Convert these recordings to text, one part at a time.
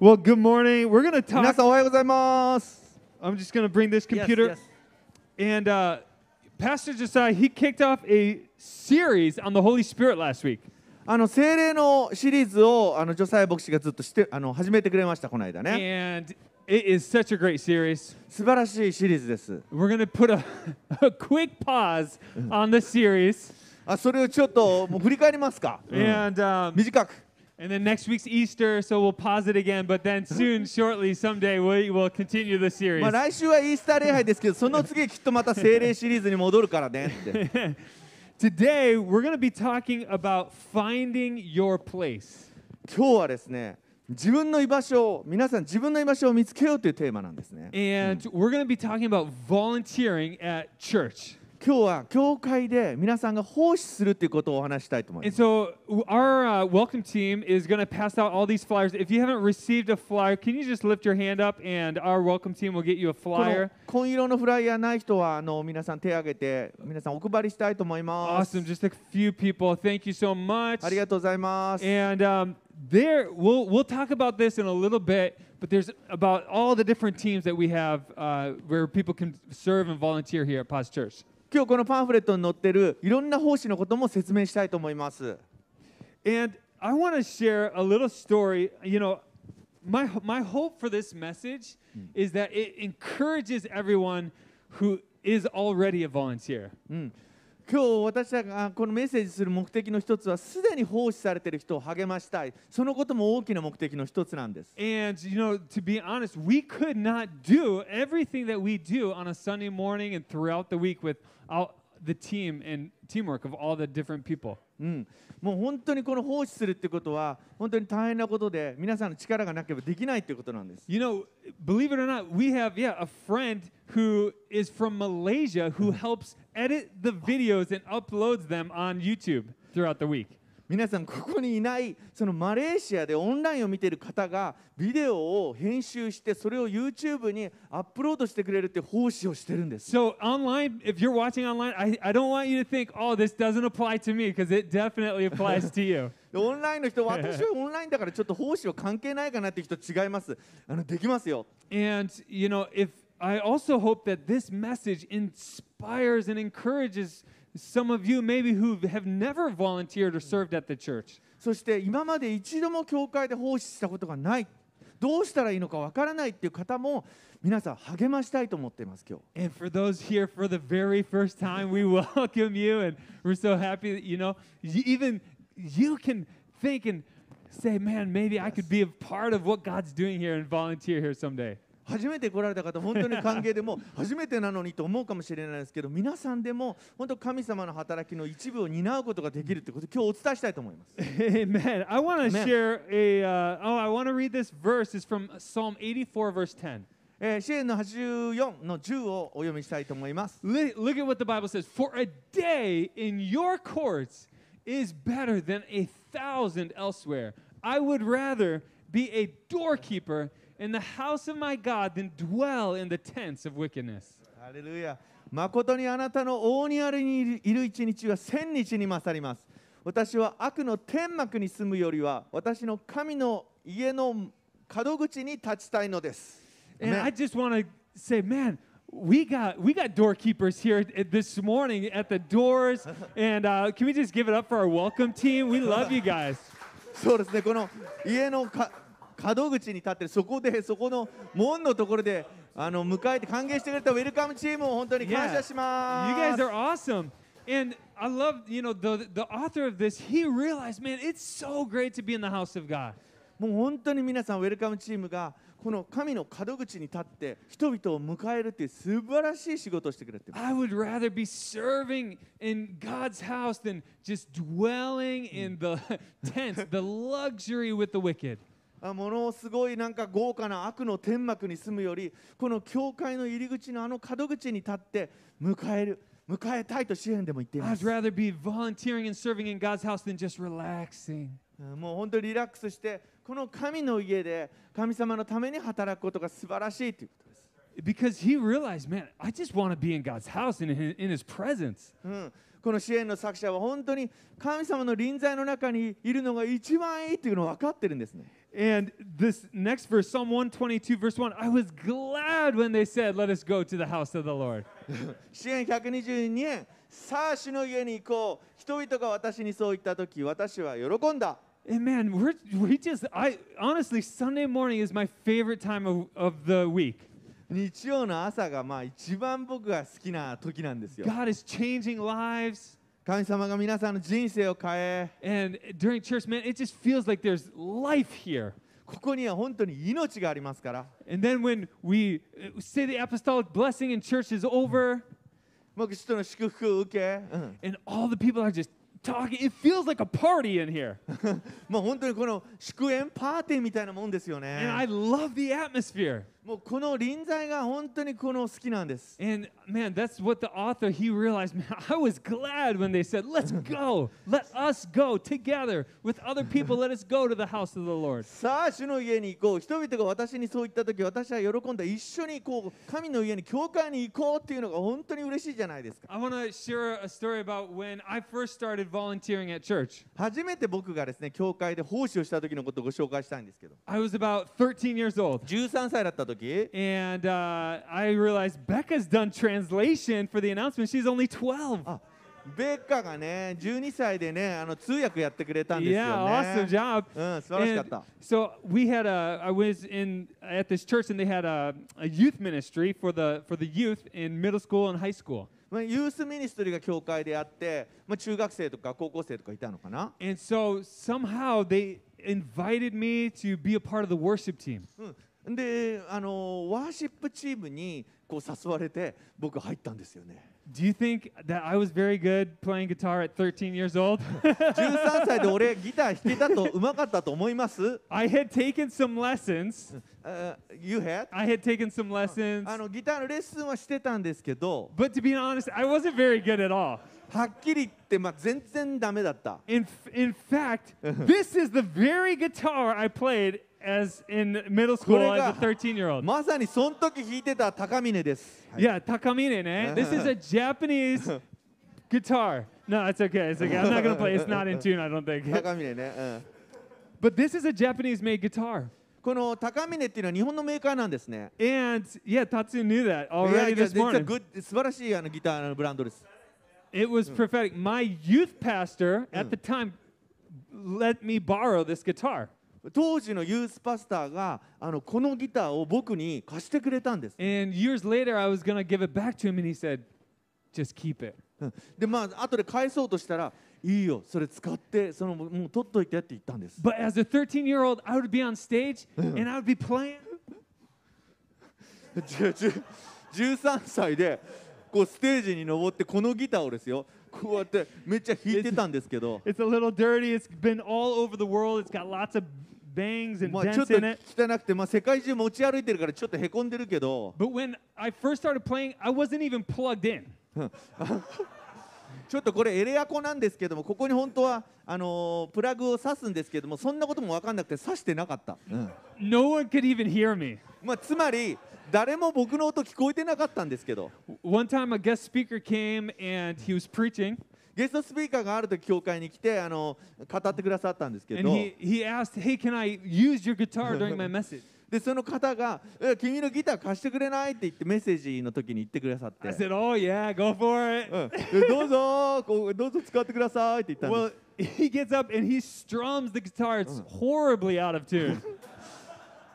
Well, good morning. We're going to 皆 talk. さんおはようございます。 I'm just going to bring this computer. Yes, And uh, Pastor Josiah, he kicked off a series on the Holy Spirit last week. あの精霊のシリーズをあのジョサイ牧師がずっとしてあの始めてくれましたこの間ね。 And it is such a great series. 素晴らしいシリーズです。 We're going to put a, a quick pause on the series. あそれをちょっともう振り返りますか。うん And, um, 短く。 and then next week's Easter, so we'll pause it again. But then soon, shortly, someday, we will continue the series. まあ来週はイースター礼拝ですけど、その次きっとまた精霊シリーズに戻るからねって。 Today, we're going to be talking about finding your place. 今日はですね、自分の居場所を皆さん自分の居場所を見つけようというテーマなんですね。 And we're going to be talking about volunteering at church. 今日は教会で皆さんが奉仕するということをお話ししたいと思いま And す。 so, w- our uh, welcome team is going to pass out all these flyers. If you haven't received a flyer, can you just lift your hand up and our welcome team will get you a この flyer? 紺色のフライヤーない人はあの皆さん手を挙げて皆さんお配りしたいと思います。 Awesome. Just a few people. Thank you so much. ありがとうございます。 And um, there, we'll, we'll talk about this in a little bit, but there's about all the different teams that we have uh, where people can serve and volunteer here at Paz Church. 今日このパンフレットに載ってるいろんな奉仕のことも説明したいと思います。 And I want to share a little story. You know, my, my hope for this message is that it encourages everyone who is already a volunteer. うん、 今日私がこのメッセージする目的の一つはすでに奉仕されている人を励ましたいそのことも大きな目的の一つなんです。 And, you know, to be honest, we could not do everything that we do on a Sunday morning and throughout the week without the team and teamwork of all the different people. うん、もう本当にこの奉仕するってことは本当に大変なことで皆さんの力がなければできないっていうことなんです。You know, believe it or not, we have, yeah, a friend who is from Malaysia who helps edit the videos and uploads them on YouTube throughout the week. 皆さんここにいないそのマレーシアでオンラインを見ている方がビデオを編集してそれを YouTube にアップロードしてくれるって奉仕をしてるんです。So, online, if you're watching online, I, I don't want you to think, oh, this doesn't apply to me because it definitely applies to you. でオンラインの人私はオンラインだからちょっと奉仕は関係ないかなっていう人違います。あのできますよ。And, you know, if I also hope that this message inspires and encourages some of you maybe who have never volunteered or served at the church. そして今まで一度も教会で奉仕したことがないどうしたらいいのかわからないっていう方も皆さん励ましたいと思っています今日 And for those here for the very first time, we welcome you, and we're so happy that you know y- even you can think and say, "Man, maybe I could be a part of what God's doing here and volunteer here someday." 初めて来られた方本当に歓迎でも初めてなのにと思うかもしれないですけど皆さんでも本当神様の働きの一部を担うことができるってことを今日お伝えしたいと思います Amen. I want to share a. Uh, oh, I want to read this verse. It's from Psalm 84, verse 10. えー支援の84の10をお読みしたいと思います Look at what the Bible says. For a day in your courts is better than a thousand elsewhere. I would rather be a doorkeeper in the house of my God than dwell in the tents of wickedness. ハレルヤ誠にあなたの大庭にいるいる一日は千日に勝ります私は悪の天幕に住むよりは私の神の家の門口に立ちたいのです And Amen. I just want to say, man, we got we got doorkeepers here at- this morning at the doors, and uh, can we just give it up for our welcome team? We love you guys. そうですねこの家のか 門口に立ってるそこでそこの門のところであの迎えて歓迎してくれたウェルカムチームを本当に感謝しま You す guys are awesome. And I love, you know, the the author of this, he realized, man, it's so great to be in the house of God. もう本当に皆さんウェルカムチームがこの神の門口に立って人々を迎えるっていう素晴らしい仕事をしてくれてます I would rather be serving in God's house than just dwelling in the tents, the luxury with the wicked. あものすごいなんか豪華な悪の天幕に住むよりこの教会の入り口のあの門口に立って迎える迎えたいと支援でも言っていま I'd す rather be volunteering and serving in God's house than just relaxing. うんもう本当にリラックスしてこの神の家で神様のために働くことが素晴らしいということです Because he realized, man, I just want to be in God's house and in his, presence. うん、この支援の作者は本当に神様の臨在の中にいるのが一番いいっていうのを分かってるんですね。And this next verse, Psalm 122, verse 1, I was glad when they said, Let us go to the house of the Lord. 支援122円さあ主の家に行こう人々が私にそう言った時私は喜んだ And man, we're, we just, I honestly, Sunday morning is my favorite time of, of the week. 日曜の朝がまあ一番僕が好きな時なんですよ God is changing lives. 神様が皆さんの人生を変え And during church, man, it just feels like there's life here. ここには本当に命がありますから And then when we uh, say the apostolic blessing and church is over, 僕人の祝福を受け、うん and all the people are just talking, it feels like a party in here. もう本当にこの祝宴パーティーみたいなもんですよ And I ね love the atmosphere. もうこの臨在が本当にこの好きなんです And man, that's what the author he realized. Man, I was glad when they said, "Let's go. Let us go together with other people. Let us go to the house of the Lord." さあ主の家に行こう人々が私にそう言った時私は喜んだ一緒に行こう神の家に教会に行こうっていうのが本当に嬉しいじゃないですか I want to share a story about when I first started volunteering at church. 初めて僕がですね教会で奉仕をした時のことをご紹介したいんですけど I was about 13 years old. 13歳だった時 And uh, I realized Becca's done translation for the announcement. She's only 12. あベッカがね12歳でねあの通訳やってくれたんですよ Yeah, ね awesome job. うん素晴らしかっ And た so we had a, I was in at this church and they had a, a youth ministry for the for the youth in middle school and high school. まあ、ユースミニストリーが教会であって、まあ、中学生とか高校生とかいたのかな、 And so somehow they invited me to be a part of the worship team. うん、 であのワーシップチームにこう誘われて僕入ったんですよね Do you think that I was very good playing guitar at 13 years old? 13歳で俺ギター弾けたとうまかったと思います I had taken some lessons. あ ?You had? I had taken some lessons. あのギターのレッスンはしてたんですけど But to be honest, I wasn't very good at all. はっきり言って、まあ、全然ダメだった In, f- in fact, this is the very guitar I played as in middle school as a 13 year old. まさにその時弾いてた高峰です、はい Yeah, takamine, eh? This is a Japanese guitar. No, it's okay. It's okay. I'm not gonna play. It's not in tune, I don't think. 高峰ね、うん、 But this is a Japanese-made guitar. この高峰っていうのは日本のメーカーなんですね And yeah, Tatsu knew that いや already いや this 実は morning. グッ素晴らしいあのギターのブランドです It was prophetic. My youth pastor at the time let me borrow this guitar. 当時のユースパスターがあのこのギターを僕に貸してくれたんです、And years later, I was gonna give it back to him, and he said, "Just keep it." うんでまあ後で返そうとしたらいいよそれ使ってそのもう取っといてって言ったんです But as a 13-year-old, I would be on stage and I would be playing. 10 10 13歳でこうステージに登ってこのギターをですよこうやってめっちゃ弾いてたんですけど It's a little dirty. It's been all over the world. It's got lots of bangs and まあちょっ dents と in it. 汚くて、まあ、世界中持ち歩いてるからちょっとへこんでるけど But when I first started playing, I wasn't even plugged in. ちょっとこれエレアコなんですけどもここに本当はあのープラグを挿すんですけどもそんなことも分かんなくて挿してなかった、うん No one could even hear me. まあ、つまり誰も僕の音聞こえてなかったんですけど One time, a guest speaker came and he was preaching, ゲストスピーカーがあると教会に来てあの語ってくださったんですけど。で、その方が、君のギター貸してくれない？って言って、メッセージの時に言ってくださって。I said, どうぞこう、どうぞ使ってくださいって言ったんです。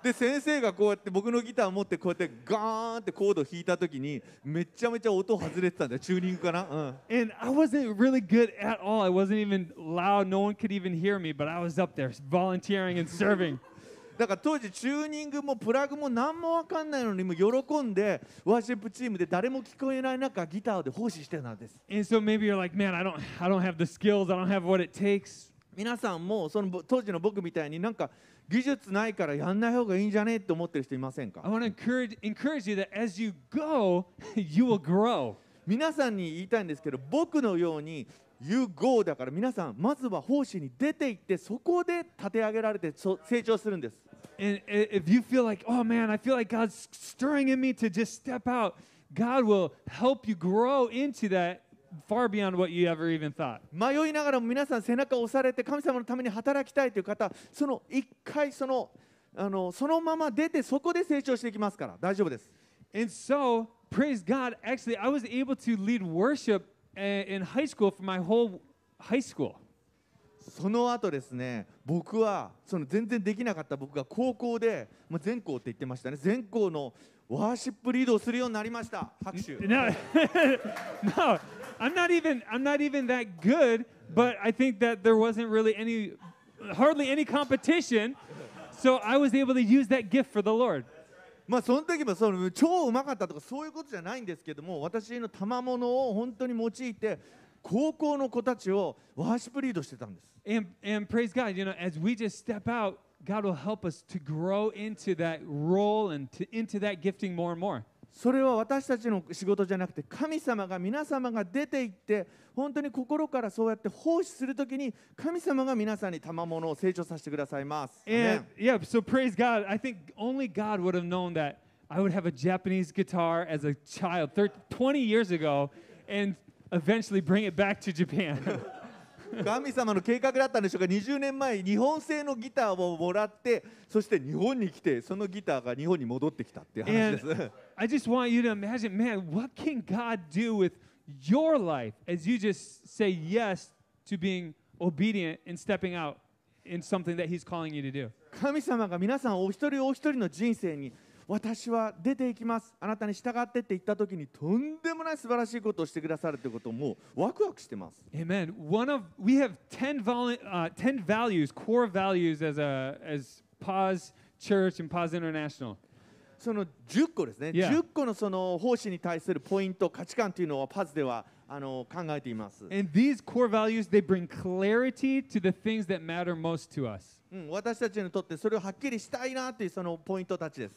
で先生がこうやって僕のギターを持ってこうやってガーンってコードを弾いた時にめちゃめちゃ音外れてたんだよチューニングかな、うん、And I wasn't really good at all. I wasn't even loud. No one could even hear me, but I was up there volunteering and serving. だから当時チューニングもプラグも何も分かんないのにも喜んでワーシップチームで誰も聞こえない中ギターで奉仕してたんです And so maybe you're like, man, I don't, I don't have the skills. I don't have what it takes. 皆さんもそのぼ当時の僕みたいになんか技術ないからやんない方がいいんじゃねって思ってる人いません I か want to encourage encourage you that as you go, you will grow. 皆さんに言いたいんですけど僕のように You go だから皆さんまずは奉仕に出て行ってそこで立て上げられてそ成長するんです And i- if you feel like, oh man, I feel like God's stirring in me to just step out, God will help you grow into that far beyond what you ever even thought. 迷いながらも皆さん背中を押されて神様のために働きたいという方その一回そのあのそのまま出てそこで成長していきますから。大丈夫です。And so, praise God, actually, I was able to lead worship uh, in high school for my whole high school. その後ですね僕はその全然できなかった僕が高校で、まあ、全校って言ってましたね。全校のワーシップリードをするようになりました。拍手。No, no, I'm not even. I'm not even that good. But I think that there wasn't really any, hardly any competition. So I was able to use that gift for the Lord. まあその時もその超うまかったとかそういうことじゃないんですけども私の賜物を本当に用いて高校の子たちをワーシップリードしてたんです And and praise God, you know, as we just step out, God will help us to grow into that role and to, into that gifting more and more. それは私たちの仕事じゃなくて神様が皆様が出て行って本当に心からそうやって奉仕するときに神様が皆さんに賜物を成長させてくださいます。And ね yeah, so praise God. I think only God would have known that I would have a Japanese guitar as a child thir- 20 years ago and eventually bring it back to Japan. 神様の計画だったんでしょうか20年前日本製のギターをもらってそして日本に来てそのギターが日本に戻ってきたっていう話です。I just want you to imagine, man, what can God do with your life as you just say yes to being obedient and stepping out in something that He's calling you to do? 神様が皆さんお一人お一人の人生に私は出ていきますあなたに従ってって言った時にとんでもない素晴らしいことをしてくださるということをもうワクワクしてます。Amen. One of we have 10, volu- uh, 10 values, core values as a as Pause Church and Pause International. その10個ですね、Yeah. 10個のその奉仕に対するポイント、価値観というのをパズではあの考えています、And these core values they bring clarity to the things that matter most to us. うん。私たちにとってそれをはっきりしたいなというそのポイントたちです。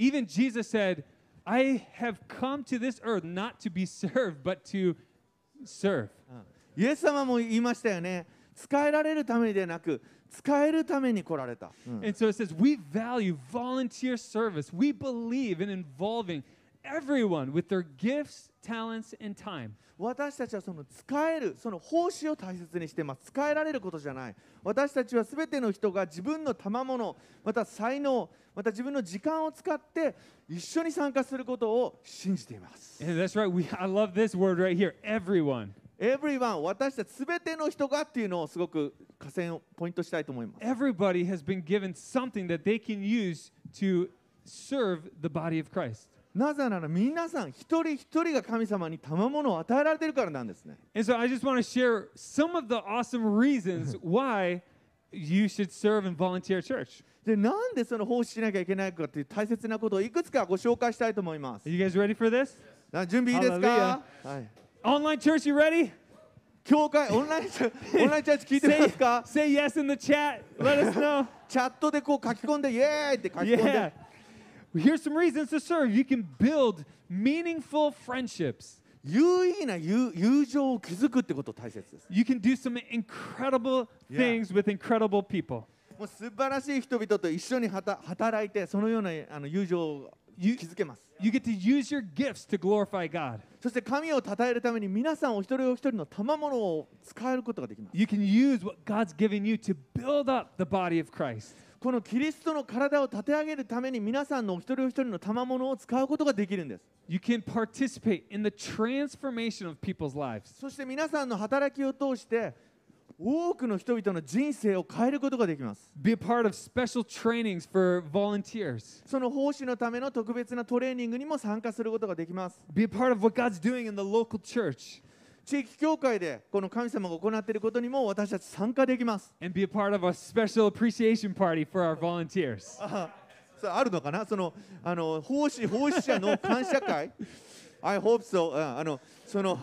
Even Jesus said, I have come to this earth not to be served, but to serve. イエス様も言いましたよね。使えられるためにでなく、使えるために来られた。うん And so it says, we value volunteer service. We believe in involving everyone with their gifts, talents, and time. 私たちはその使える、その奉仕を大切にしてます。使えられることじゃない。私たちはすべての人が自分の賜物、また才能、また自分の時間を使って一緒に参加することを信じています。And that's right. We, I love this word right here everyone. Everyone、私たちすべての人がっていうのをすごく下線をポイントしたいと思います。Everybody has been given something that they can use to serve the body of Christ. なぜなら皆さん一人一人が神様に賜物を与えられているからなんですね。So、で、なんでその奉仕しなきゃいけないかという大切なことをいくつかご紹介したいと思います。You 準備いいですか、はい、?Online church, 教会オンラインチ、オンラインチャーチ聞いてますかチャットでこう書き込んで、イェーイって書き込ん。Here's some reasons to serve. You can build meaningful friendships. 有意義な友友情を築くってこと大切です。You can do some incredible Yeah. things with incredible people. もう素晴らしい人々と一緒に働いてそのようなあの友情を築けます。You get to use your gifts to glorify God. そして神を称えるために皆さんお一人お一人の賜物を使えることができます。You can use what God's given you to build up the body of Christ. このキリストの体を立て上げるために皆さんのお一人お一人の賜物を使うことができるんです。You can participate in the transformation of people's lives. そして皆さんの働きを通して多くの人々の人生を変えることができます。Be a part of special trainings for volunteers. その奉仕のための特別なトレーニングにも参加することができます。Be a part of what God's doing in the local church. 地域教会でこの神様が行っていることにも私たち参加できます。 And be a part of a special appreciation party for our volunteers. あそれあるのかなそのあの奉仕奉仕者の感謝会 I hope so、うん、あのその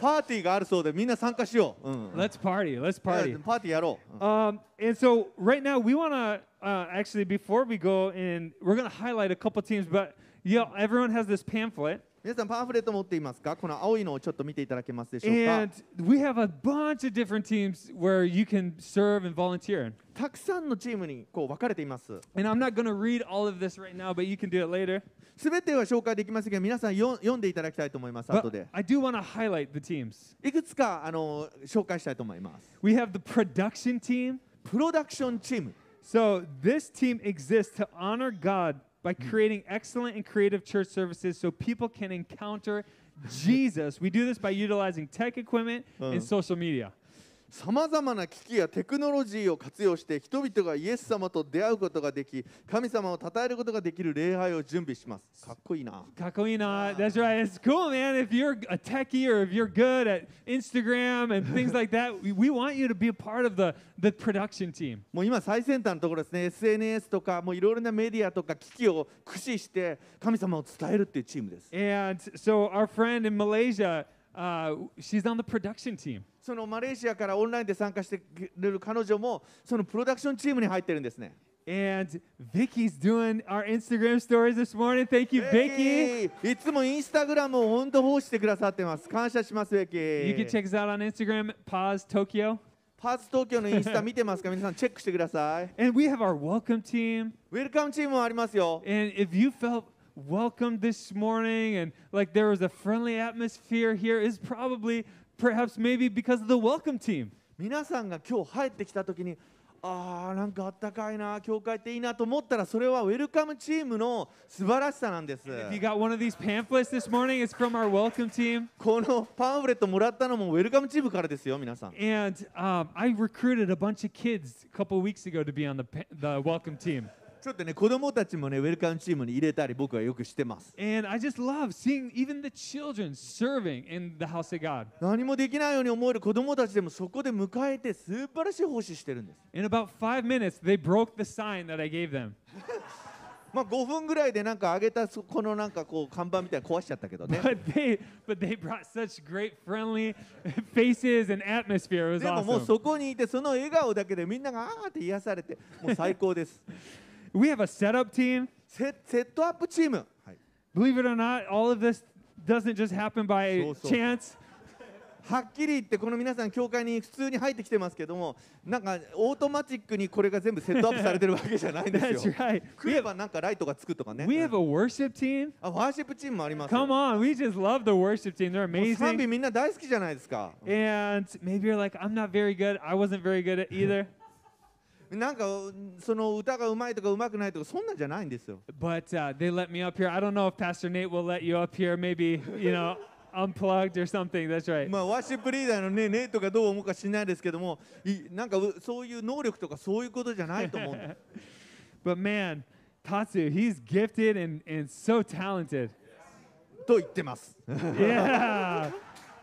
パーティーがあるそうでみんな参加しよう、うん Let's party. Let's パ party. ーティーやろう、うん Um, and so right now we want to uh, actually before we go and we're going to highlight a couple teams, but yeah, everyone has this pamphlet, 皆さんパンフレット持っていますかこの青いのをちょっと見ていただけますでしょうか and we have a bunch of different teams where you can serve and volunteer. たくさんのチームにこう分かれています And I'm not going to read all of this right now, but you can do it later. すべては紹介できませんが皆さんよ読んでいただきたいと思います後 But で I do want to highlight the teams. いくつかあの紹介したいと思います We have the production team. プロダクションチーム So this team exists to honor God by creating excellent and creative church services so people can encounter Jesus. We do this by utilizing tech equipment Uh. and social media. さまざまな機器やテクノロジーを活用して人々がイエス様と出会うことができ神様を称えることができる礼拝を準備しますかっこいいな Kakoina, that's right. It's cool, man. If you're a techie or if you're good at Instagram and things like that, we, we want you to be a part of the, the production team. もう今最先端のところですね SNS とかもういろいろなメディアとか機器を駆使して神様を伝えるっていうチームです And so our friend in Malaysia, uh, she's on the production team. そのマレーシアからオンラインで参加してくれる彼女もそのプロダクションチームに入ってるんですね And Vicky's doing our Instagram stories this morning. Thank you, Vicky. えいいつもインスタグラムを本当奉仕してくださってます感謝しますベキ You can check us out on Instagram, Pause Tokyo. パーツ東京のインスタ見てますか皆さんチェックしてください And we have our welcome team. ウェルカムチームもありますよ And if you felt welcome this morning and like there was a friendly atmosphere here, is probably perhaps maybe because of the welcome team. 皆さんが今日入ってきた時にあーなんかあったかいな教会っていいなと思ったらそれはウェルカムチームの素晴らしさなんです If you got one of these pamphlets this morning, it's from our welcome team. このパンフレットもらったのもウェルカムチームからですよ皆さん And um, I recruited a bunch of kids a couple of weeks ago to be on the, pa- the welcome team. ちょっとね子供たちもねウェルカムチームに入れたり僕はよくしてます And I just love seeing even the children serving in the house of God. 何もできないように思える子供たちでもそこで迎えて素晴らしい奉仕してるんです In about five minutes, they broke the sign that I gave them. まあ5分ぐらいでなんか上げたそこのなんかこう看板みたいなの壊しちゃったけどね But they, but they brought such great friendly faces and atmosphere. It was でももう awesome. そこにいてその笑顔だけでみんながあーって癒されてもう最高です We have a setup team. セセットアップチーム、はい Believe it or not, all of this doesn't just happen by So, so. chance. はっきり言ってこの皆さん教会に普通に入ってきてますけどもなんかオートマチックにこれが全部セットアップされてるわけじゃないんです That's よ right. 来 We れ have, ばなんかライトがつくとかね we have うん a worship team. あ worship team もありますよ Come on, we just love the worship team. They're もう賛美 amazing. みんな大好きじゃないですか And maybe you're like, I'm not very good. I wasn't very good at either. なんかその歌がうまいとかうまくないとかそんなんじゃないんですよ But uh, they let me up here. I don't know if Pastor Nate will let you up here. Maybe, you know, unplugged or something. That's right. まあワーシップリーダーのねネイトがどう思うか知らないですけどもいなんかうそういう能力とかそういうことじゃないと思う But man, Tatsu, he's gifted and, and so talented. と言ってます Yeah.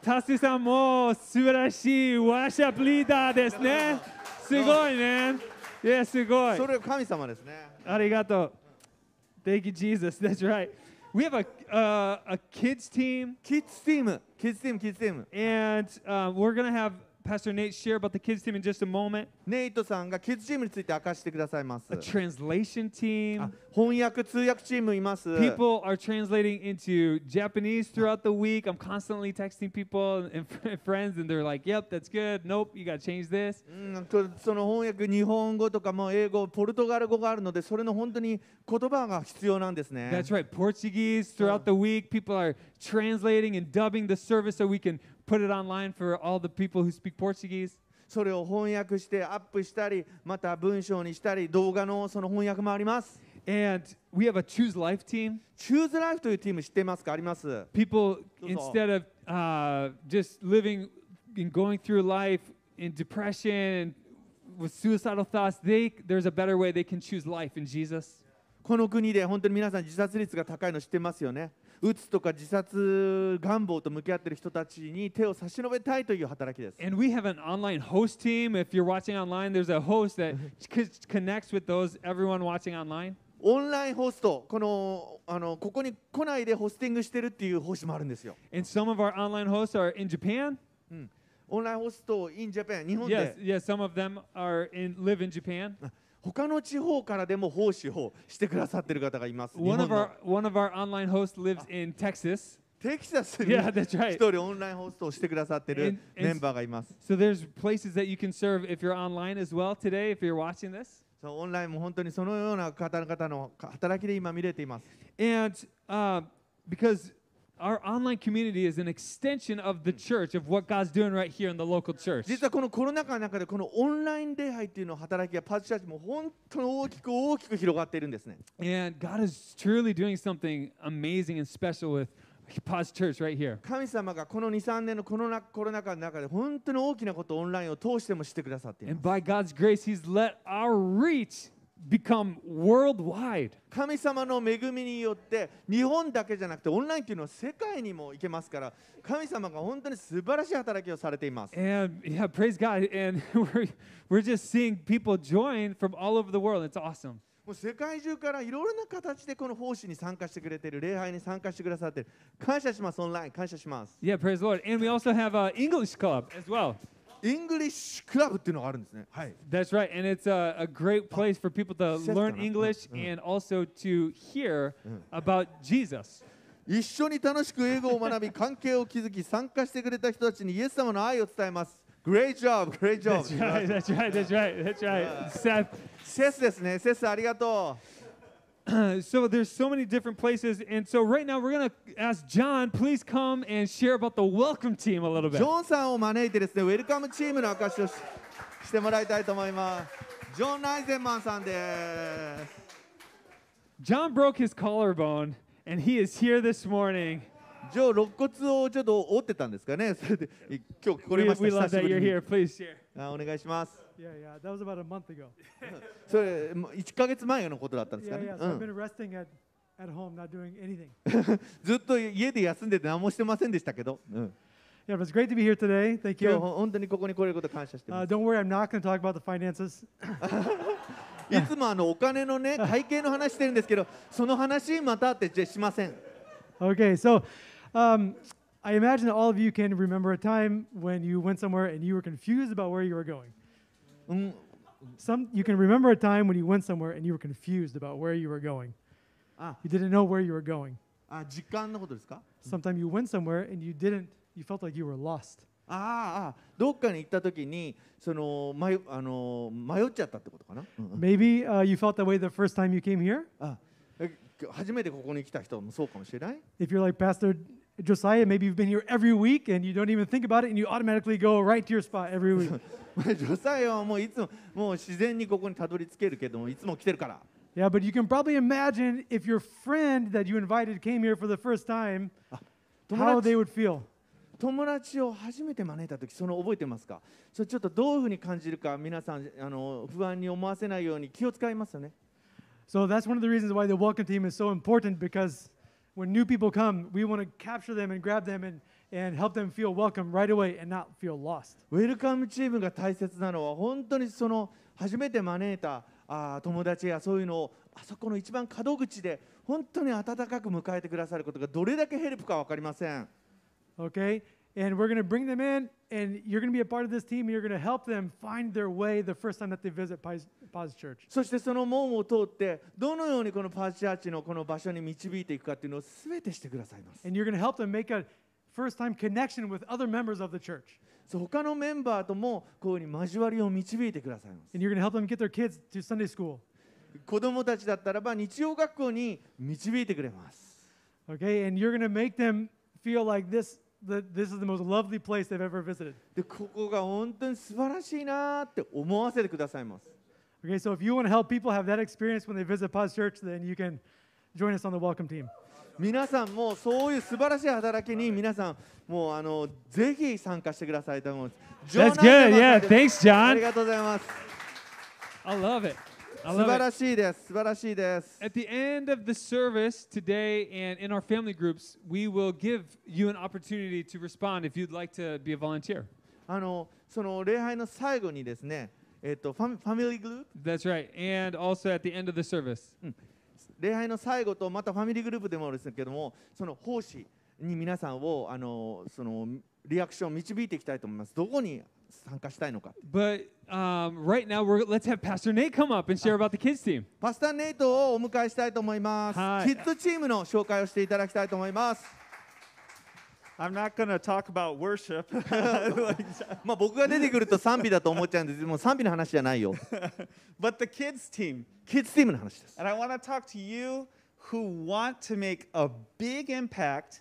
タスさんも素晴らしいワーシャップリーダーですね。すごいね。いや、すごい。それ神様ですね。ありがとう。Thank you, Jesus. That's right. We have a, uh, a kids team. Kids team. Kids team, kids team. And um, we're going to have Pastor Nate share about the kids team in just a moment. ネイトさんがキッズチームについて明かしてくださいます A translation あ team. 翻訳通訳チームいます People are translating into Japanese throughout the week. I'm constantly texting people and friends, and they're like, "Yep, that's good. Nope, you got to change this." うんとその翻訳日本語とかも英語ポルトガル語があるのでそれの本当に言葉が必要なんですね That's right. Portuguese throughout the week. People are translating and dubbing the service so we can put it online for all the people who speak Portuguese. それを翻訳してアップしたりまた文章にしたり動画のその翻訳もあります And we have a Choose Life team. チューズライフというチーム知ってますかあります People, instead of uh, just living and going through life in depression and with suicidal thoughts, they there's a better way they can choose life in Jesus. この国で本当に皆さん自殺率が高いの知ってますよねうつとか自殺願望と向き合っている人たちに手を差し伸べたいという働きです And we have an online host team. If you're watching online, there's a host that connects with those everyone watching online. オンラインホストこのあのここに来ないでホスティングしてるっていう奉仕もあるんですよ、And some of our online hosts are in Japan. うん、オンラインホスト in Japan 日本 Yes, で yes, some of them are in live in Japan. 他の地方からでも奉仕をしてくださってる方がいます日 One 本 of の our one of our online hosts lives in Texas. テキサスに一.人オンラインホストをしてくださってるメンバーがいます。So there's places that you can serve if you're online as well today if you're watching this. そうオンラインも本当にそのような方々の働きで今見れています。And uh, because our online community is an extension of the church of what God's doing right here in the local church. 実はこのコロナ禍の中でこのオンライン礼拝っていうの働きがパズチャーチも本当に大きく大きく広がっているんですね。 And God is truly doing something amazing and special with Paz Church right here. 神様がこの2、3年のコロナコロナ禍の中で本当に大きなことをオンラインを通してもしてくださっていま And す。 by God's grace, He's let our reach become worldwide. 神様の恵みによって日本だけじゃなくてオンラインっていうのは世界にも行けますから神様が本当に素晴らしい働きをされています。And yeah, praise God. And we're, we're just seeing people join from all over the world. It's awesome. もう世界中からいろいろな形でこの奉仕に参加してくれている礼拝に参加してくださっている感謝しますオンライン感謝します Yeah, praise the Lord. And we also have an English club as well. イングリッシュクラブっていうのがあるんですねはい That's right. And it's a, a great place for people to learn。English うん and also to hear うん about Jesus. 一緒に楽しく英語を学び関係を築き参加してくれた人たちにイエス様の愛を伝えます Great job, great job That's right. That's right. That's right. That's right. Seth. セスですねセスありがと so there's so many different places. And so right now we're going to ask John, please come and share about the welcome team a little うジ bit. ョンさんを招いてですねウェルカムチームの証しをししてもらいたいと思いますジョン・ライゼンマンさんです John broke his collarbone and he is here this morning. ジョー肋骨をちょっと折ってたんですかねそれでい今日来れ We, ました we 久 love し that ぶり you're に here. Please share. あお願いします Yeah, yeah, that was about a month ago. それもう1ヶ月前のことだったんです Yeah, かね yeah. う So I've ん been resting at, at home, not doing anything. ずっと家で休んでて何もしてませんでしたけど、うん、 Yeah, but it's great to be here today. Thank 今日 you. ほ本当にここに来れること感謝してま Uh, す、 don't worry, I'm not going to talk about the finances. いつもあのお金のね会計の話してるんですけどその話またってじゃしません Okay, so um, I imagine that all of you can remember a time when you went somewhere and you were confused about where you were going. うん、 Some you can remember a time when you went somewhere and you were confused about where you were going. あ You didn't know where you were going. あ時間のことですか Sometime you went somewhere and you didn't. You felt like you were lost. あああどっかに行った時にその迷あの迷っちゃったってことかな、うんうん Maybe uh, you felt that way the first time you came here. あえ初めてここに来た人もそうかもしれない If you're like Pastor Josiah, maybe you've been here every week and you don't even think about it and you automatically go right to your spot every week. 女性はもういつももう自然にここにたどり着けるけどもいつも来てるから yeah, but you can probably imagine if your friend that you invited came here for the first time, 友 how 達 they would feel. 友達を初めて招いた時その覚えてますかそれちょっとどういうふうに感じるか皆さんあの不安に思わせないように気を使いますよね So that's one of the reasons why the welcome team is so important because when new people come, we want to capture them and grab them and, and help them feel welcome right away and not feel lost. ウェルカムチームが大切なのは本当にその初めて招いたあー友達やそういうのをあそこの一番角口で本当に温かく迎えてくださることがどれだけヘルプか分かりません Okay? And we're going to bring them in, and you're going to be a part of this team, and you're going to help them find their way the first time that they visit Paz, Paz Church. そしてその門を通ってどのようにこのパーチャーチのこの場所に導いていくかっていうのを全てしてくださいます And you're going to help them make a first time connection with other members of the church. そう他のメンバーともこういうふうに交わりを導いてくださいます And you're going to help them get their kids to Sunday school. 子供たちだったらば日曜学校に導いてくれます Okay? And you're going to make them feel like this, that this is the most lovely place they've ever visited. でここが本当に素晴らしいなーって思わせてくださいます Okay, so if you want to help people have that experience when they visit Paz Church, then you can join us on the welcome team. 皆さんもそういう素晴らしい働きに皆さんもうあのぜひ参加してくださいと思うんです That's ジョナ good. サン Yeah, さん thanks, あ John. りがとうございます I love it. I 素 love 晴 it. らしいです素晴らしいです At the end of the service today and in our family groups, we will give you an opportunity to respond if you'd like to be a volunteer. あのその礼拝の最後にですねえっとファミファミリーグループ That's right. And also at the end of the service. 礼拝の最後とまたファミリーグループでもですけどもその奉仕に皆さんをあのその リアクションを導いていきたいと思いますどこに参加したいのか But um, right now, we're, let's have Pastor Nate come up and share about the kids team. パスターネイトをお迎えしたいと思いますはいキッズチームの紹介をしていただきたいと思います I'm not going to talk about worship, まあ僕が出てくると賛美だと思っちゃうんですもう賛美の話じゃないよ but the kids team. キッズチームの話です And I want to talk to you who want to make a big impact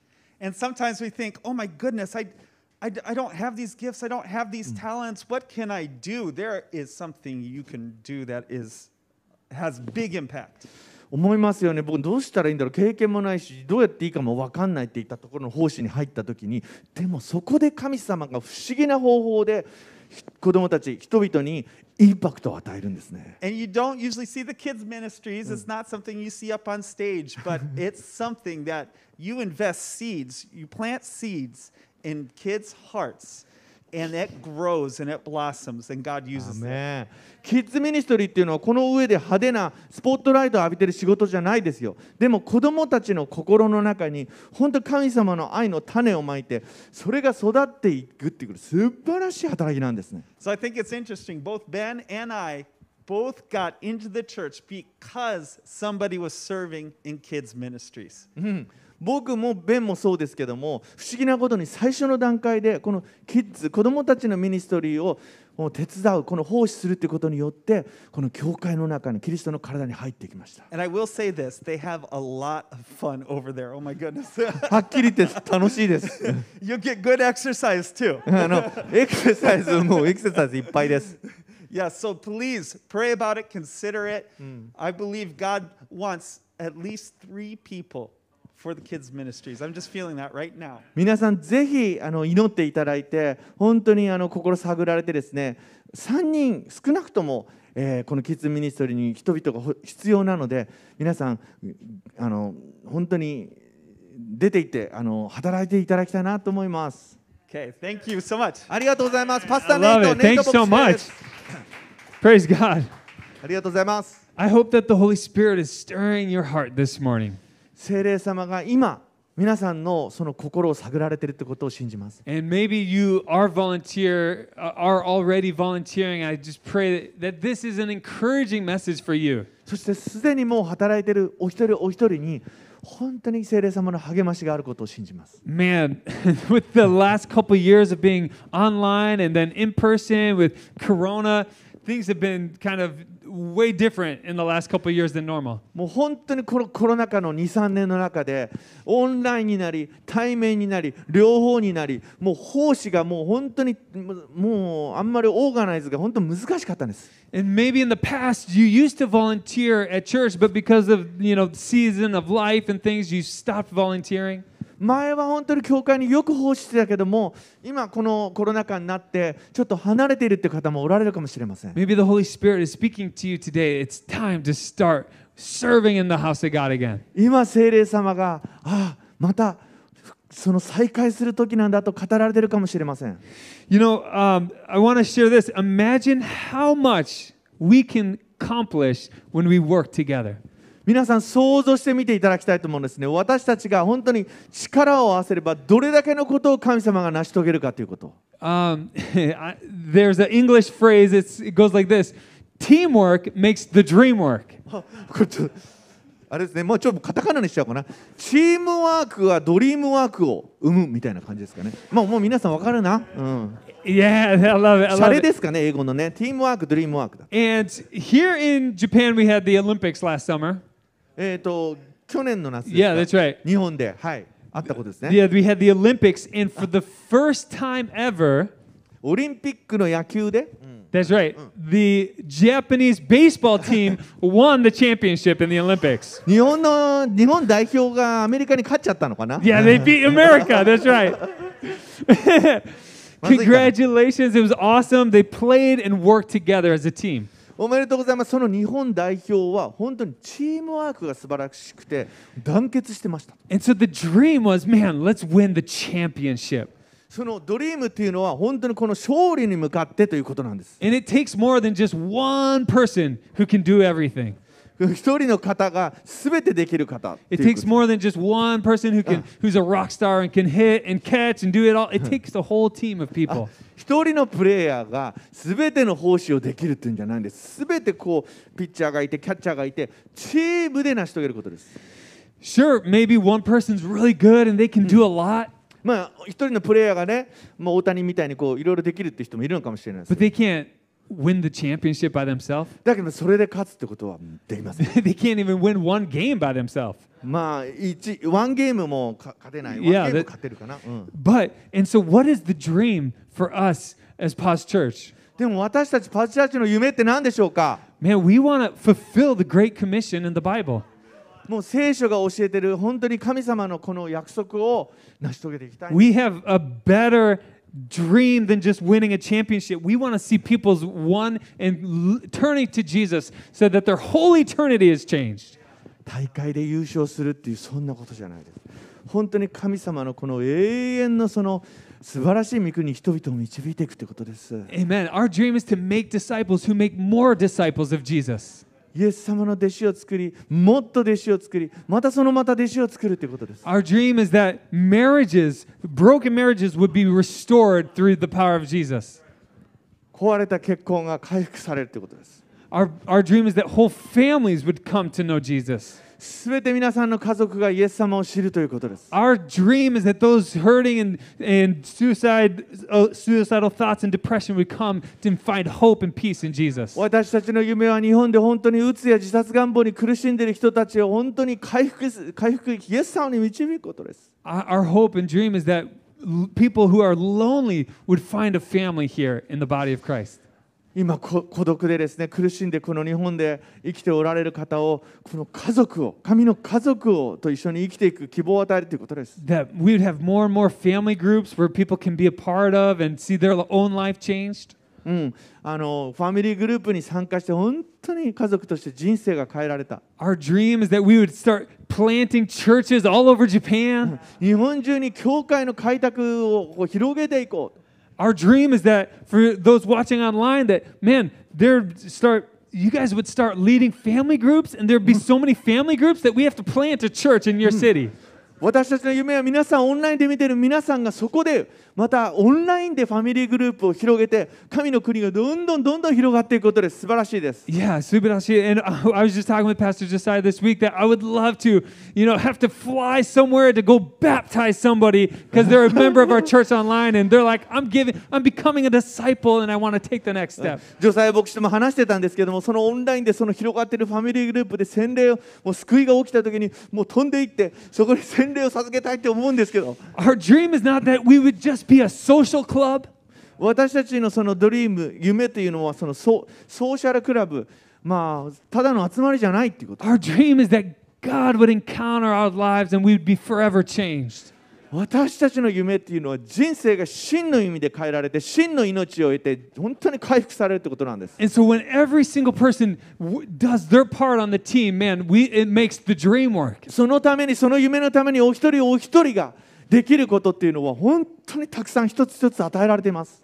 And sometimes we think, oh my goodness, I, I, I don't have these gifts, I don't have these talents. What can I do? There is something you can do that is, has big impact. 思いますよね僕どうしたらいいんだろう経験もないしどうやっていいかも分かんないって言ったところの奉仕に入った時にでもそこで神様が不思議な方法でひ 子供たち人々にインパクトを与えるんですね。And you don't usually see the kids' ministries. It's not something you see up on stage, but it's something that you invest seeds, you plant seeds in kids' hearts, and it grows and it blossoms, and God ア uses ンキッズミニストリーっていうのはこの上で派手なスポットライトを浴びてる仕事じゃないですよでも子供たちの心の中に本当神様の愛の種をまいてそれが育っていくっていう素晴らしい働きなんですね So I think it's interesting. Both Ben and I both got into the church because somebody was serving in kids' ministries. うん僕もベンもそうですけども不思議なことに最初の段階でこのキッズ子供たちのミニストリーを手伝うこの奉仕するってことによってこの教会の中にキリストの体に入ってきました。はっきり言っ楽しいです。あのエクササイズもエクササイズいっぱいです。Yeah, so please pray about it, consider it. I believe God wants at least three people for the kids' ministries. I'm just feeling that right now. 皆さんぜひあの祈っていただいて本当にあの心探られてですね3人少なくとも、えーこのキッズミニストリーに人々がほ必要なので皆さんあの本当に出て行ってあの働いていただきたいなと思います。Okay, thank you so much. ありがとうございます。パスタネイト.ネイ Thanks ト so 牧師で much. す Praise God. ありがとうございます。I hope that the Holy Spirit is stirring your heart this morning. 聖霊様が今皆さんのその心を探られているということを信じます。And maybe you are volunteer, uh, are already volunteering. I just pray that, this is an encouraging message for you. そしてすでにもう働いているお一人お一人に本当に聖霊様の励ましがあることを信じます。Man, with the last couple years of being online and then in person with Corona, things have been kind of way different in the last couple years than normal. もう本当にこのコロナ禍の2、3年の中でオンラインになり対面になり両方になりもう奉仕がもう本当にもうもうあんまりオーガナイズが本当難しかったんです。And maybe in the past you used to volunteer at church, but because of you know season of life and things, you stopped volunteering. 前は本当に教会によく奉仕してたけども今このコロナ禍になってちょっと離れているって方もおられるかもしれません。Maybe the Holy Spirit is speaking to you today. It's time to start serving in the house of God again. 今聖霊様がああまたその再会する時なんだと語られているかもしれません。You know, um, I want to share this. Imagine how much we can accomplish when we work together. 皆さん想像してみていただきたいと思うんですね私たちが本当に力を合わせればどれだけのことを神様が成し遂げるかということ Um, there's an English phrase. It goes like this: Teamwork makes the dream work. あこれですねもうちょっとカタカナにしちゃおうかなチームワークはドリームワークを生むみたいな感じですかねまあもう皆さんわかるなうん、Yeah, I love it. I love レ it. ですかね英語のねティームワークドリームワークだ And here in Japan, we had the Olympics last summer. えっ、と去年の夏ですか Yeah, that's right. 日本ではいあったことですね、 Yeah, we had the Olympics, and for the first time ever, オリンピックの野球で、 That's right. The Japanese baseball team won the championship in the Olympics. 日本の日本代表がアメリカに勝っちゃったのかな Yeah, they beat America. That's right. Congratulations. It was awesome. They played and worked together as a team. おめでとうございますその日本代表は本当にチームワークが素晴らしくて団結してました And so the dream was, man, let's win the championship. そのドリームっていうのは本当にこの勝利に向かってということなんです And it takes more than just one person who can do everything. 一人の方が全てできる方 It takes more than just one person who can who's a rock star and can hit and catch and do it all. It takes the whole team of people. 一人のプレイヤーが全ての奉仕をできるっていうんじゃないんです全てこうピッチャーがいてキャッチャーがいてチームで成し遂げることです Sure, maybe one person's really good and they can do a lot, まあ一人のプレイヤーがね、まあ、大谷みたいにこういろいろできるって人もいるのかもしれないです but they can't win the championship by themselves. だけどそれで勝つってことはできません they can't even win one game by themselves. まあ一ワンゲームもか勝てないワン Yeah, ゲーム that- 勝てるかな、うん、 But and so what is the dream for us as Paz Church? でも私たちパチチャーチの夢って何でしょうか Man, we want to fulfill the great commission in the Bible. もう聖書が教えてる本当に神様のこの約束を成し遂げていきたい We have a better dream than just winning a championship. We want to see people's one and l- turning to Jesus so that their whole eternity is changed. 大会で優勝するっていうそんなことじゃないです本当に神様のこの永遠のその素晴らしい御国に人々を導いていくってことです Amen. Our dream is to make disciples who make more disciples of Jesus. イエス様の弟子を作りもっと弟子を作りまたそのまた弟子を作るってことです Our dream is that marriages, broken marriages, would be restored through the power of Jesus. 壊れた結婚が回復されるってことです Our, our dream is that whole families would come to know Jesus. すべて皆さんの家族がイエス様を知るということです Our dream is that those hurting and, and suicide, uh, suicidal thoughts and depression would come to find hope and peace in Jesus. 私たちの夢は日本で本当にうつや自殺願望に苦しんでいる人たちを本当に回復す回復イエス様に導くことです Our, our hope and dream is that l- people who are lonely would find a family here in the body of Christ. 今こ孤独でですね苦しんでこの日本で生きておられる方をこの家族を神の家族をと一緒に生きていく希望を与えるということです That we would have more and more family groups where people can be a part of and see their own life changed. うん、あのファミリーグループに参加して本当に家族として人生が変えられた Our dream is that we would start planting churches all over Japan. 日本中に教会の開拓を広げていこう Our dream is that for those watching online, that man, there start you guys would start leading family groups, and there'd be so many family groups that we have to plant a church in your city. 私たちの夢は皆さんオンラインで見てる皆さんがそこで またオンラインでファミリーグループを広げて神の国がどんどんどんどん広がっていくことです素晴らしいです Yeah, Subarashi. And I I was just talking with Pastor Josiah this week that I would love to, you know, have to fly somewhere to go baptize somebody because they're a member of our church online and they're like, I'm giving, I'm becoming a disciple and I want to take the next step. ジョサイ牧師とも話してたんですけどもそのオンラインでその広がっているファミリーグループで洗礼をもう救いが起きた時にもう飛んでいってそこに洗礼を授けたいって思うんですけど Our dream is not that we would just be a social club. 私たちのそのドリーム夢というのはそのソソーシャルクラブまあただの集まりじゃないっていうこと Our dream is that God would encounter our lives and we would be forever changed. 私たちの夢っていうのは人生が真の意味で変えられて真の命を得て本当に回復されるってことなんです And so when every single person does their part on the team, man, we it makes the dream work. そのためにその夢のためにお一人お一人ができることっていうのは本当にたくさん一つ一つ与えられています。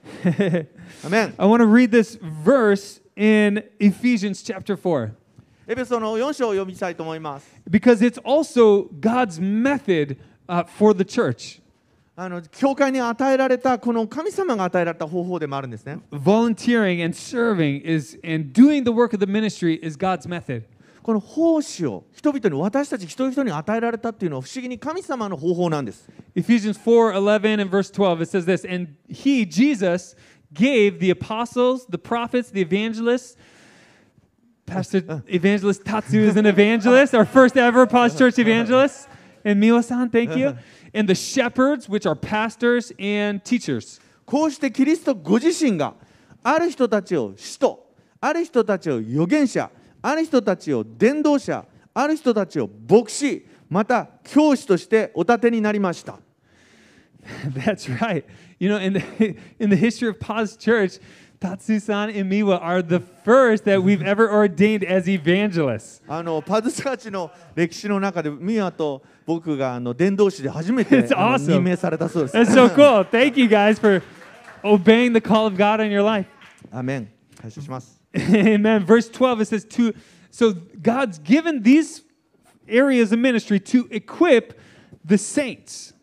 アメン I want to read this verse in Ephesians chapter 4エペソの4章を読みたいと思います。 because it's also God's method uh, for the church. あの教会に与えられたこの神様が与えられた方法でもあるんですね。 Volunteering and serving is and doing the work of the ministry is God's method. この奉仕を人々に私たち一人一人に与えられたっていうのは不思議に神様の方法なんです。Ephesians 4:11 and verse 12 it says this and he Jesus gave the apostles, the prophets, the evangelists Pastor Evangelist Tatsu is an evangelist, our first ever Paz Church evangelist. And Mio-san, thank you. And the shepherds, which are pastors and teachers. こうしてキリストご自身がある人たちを使徒ある人たちを預言者ある人たちを伝道者ある人たちを牧師また教師としてお立てになりました That's right. You know, in the, in the history of Paz Church, Tatsu-san and Miwa are the first that we've ever ordained as evangelists. あのパズチャーチの歴史の中でミアと僕があの伝道師で初めて It's awesome. 任命されたそうです。That's so cool. Thank you guys for obeying the call of God in your life. アメン。感謝します。Amen. Verse 12, it says, to, so God's given these areas of ministry to equip the saints.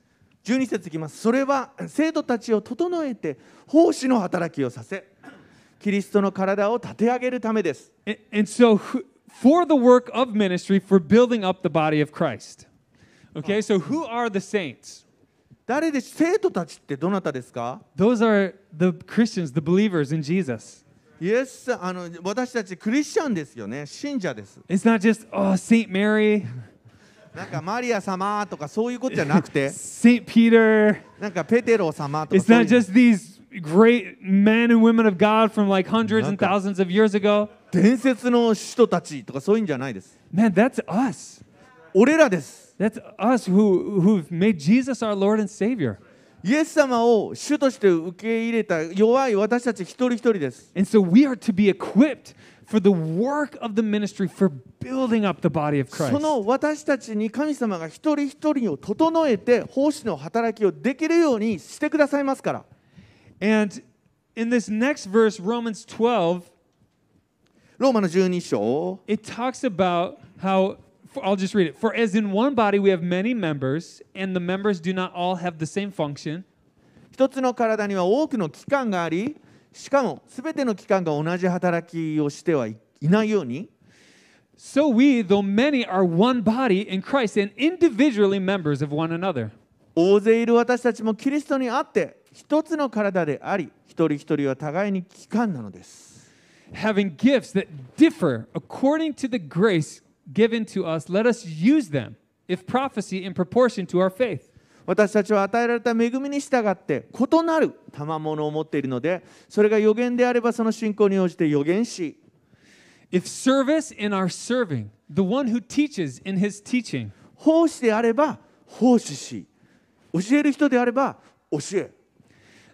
12節いきます。それは生徒たちを整えて奉仕の働きをさせ、キリストの体を立て上げるためです。 And, and so, who- for the work of ministry, for building up the body of Christ. Okay, so who are the saints? 誰で生徒たちってどなたですか Those are the Christians, the believers in Jesus. イエスさんあの私たちクリスチャンですよね。信者です。 It's not just, oh, Saint Mary, なんかマリア様とかそういうことじゃなくて、 Saint Peter. なんかペテロ様とか It's そうい not う just these great men and women of God from like hundreds and Naka. thousands of years ago. 伝説の人たちとかそういうんじゃないです。 Man, that's us. 俺らです。 That's us who, who've made Jesus our Lord and Savior. イエス様を主として受け入れた弱い私たち一人一人です。And so we are to be equipped for the work of the ministry for building up the body of そ Christ. の私たちに神様が一人一人を整えて奉仕の働きをできるようにしてくださいますから。And in this next verse, Romans 12, ローマの12章 it talks about how, I'll just read it. For as in one body we have many members, and the members do not all have the same function, 一つの体には多くの器官がありしかも全ての器官が同じ働きをしてはいいないように so we, though many, are one body in Christ and individually members of one another. 大勢いる私たちもキリストにあって一つの体であり一人一人は互いに器官なのです Having gifts that differ according to the grace given to us, let us use them. If prophecy, in proportion to our faith. 私たちは与えられた恵みに従って異なる賜物を持っているのでそれが予言であればその信仰に応じて予言し If service in our serving, the one who teaches in his teaching, 奉仕であれば奉仕し教える人であれば教え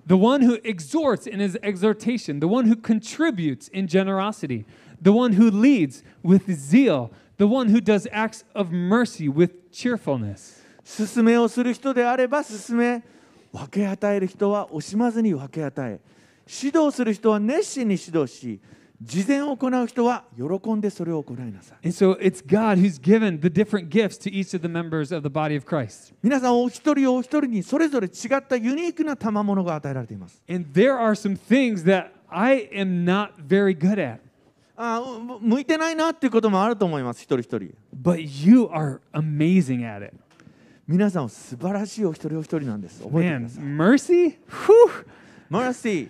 the one who exhorts in his exhortation, the one who contributes in generosity, the one who leads with zeal, The one who does acts of mercy with cheerfulness. 勧めをする人であれば勧め、分け与える人は惜しまずに分け与え、指導する人は熱心に指導し、事前を行う人は喜んでそれを行いなさい。So、皆さん、お一人お一人にそれぞれ違ったユニークな賜物が与えられています。And there are some things that I am not very good at. あ向いてないなっていうこともあると思います一人一人 but you are amazing at it. 皆さんは素晴らしいお一人お一人なんです覚えてく Man, ださい mercy? Whew. マラシー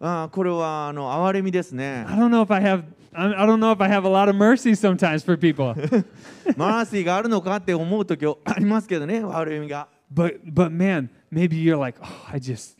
あーこれはあの憐れみですね I don't know if I have I don't know if I have a lot of mercy sometimes for people. マラシーがあるのかって思う時ありますけどね憐れみが but but man, maybe you're like, "Oh, I just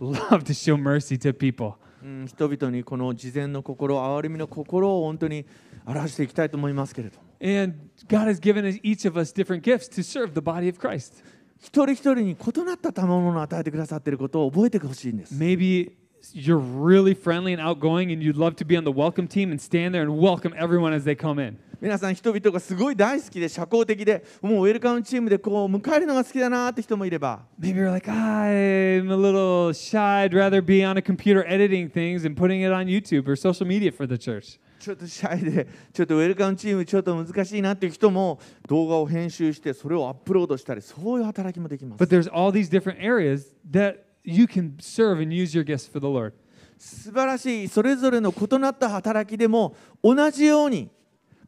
love to show mercy to people." うん人々にこの事前の心憐れみの心を本当に表していきたいと思いますけれども And God has given each of us different gifts to serve the body of Christ. 一人一人に異なった賜物を与えてくださっていることを覚えてほしいんです Maybe you're really friendly and outgoing and you'd love to be on the welcome team and stand there and welcome everyone as they come in. 皆さん人々がすごい大好きで社交的でもうウェルカムチームでこう迎えるのが好きだなって人もいれば Maybe you're like, I'm a little shy. I'd rather be on a computer editing things and putting it on YouTube or social media for the church. ちょっとシャイでちょっとウェルカムチームちょっと難しいなっていう人も動画を編集してそれをアップロードしたりそういう働きもできます But there's all these different areas that you can serve and use your gifts for the Lord. 素晴らしいそれぞれの異なった働きでも同じように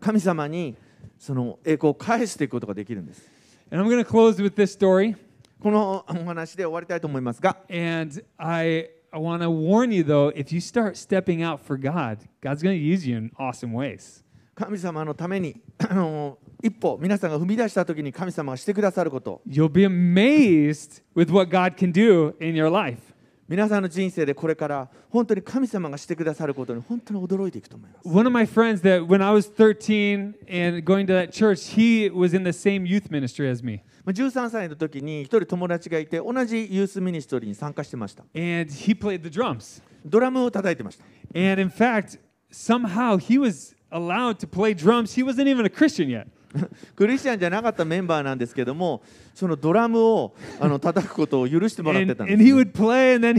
神様にその栄光を返していくことができるんです And I'm going to close with this story. このお話で終わりたいと思いますが And I, I want to warn you, though, if you start stepping out for God, God's going to use you in awesome ways. 神様のために一歩皆さんが踏み出した時に神様がしてくださること You'll be amazed with what God can do in your life. 皆さんの人生でこれから本当に神様がしてくださることに本当に驚いていくと思います。 One of my friends that when I was 13 and going to that church, he was in the same youth ministry as me. まあ13歳の時に一人友達がいて同じユースミニストリーに参加してました。 And he played the drums. ドラムを叩いてました。 And in fact, somehow he was allowed to play drums. He wasn't even a Christian yet. クリスチャンじゃなかったメンバーなんですけども、そのドラムをあの叩くことを許してもらってたんです、ね。and, and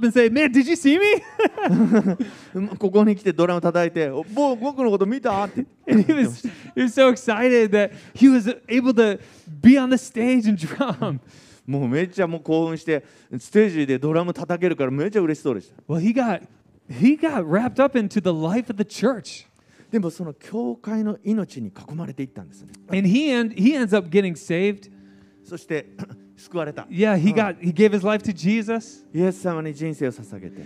and say, ここに来てドラム叩いて、僕のこと見た？って。もうめっちゃもう興奮して、ステージでドラム叩けるからめっちゃ嬉しそうでした。Well, he got, he got wrapped up into the life of the church. でもその教会の命に囲まれていったんですね。 And he end, he ends up getting saved. そして救われた。 Yeah, he got he gave his life to Jesus. イエス様に人生を捧げて、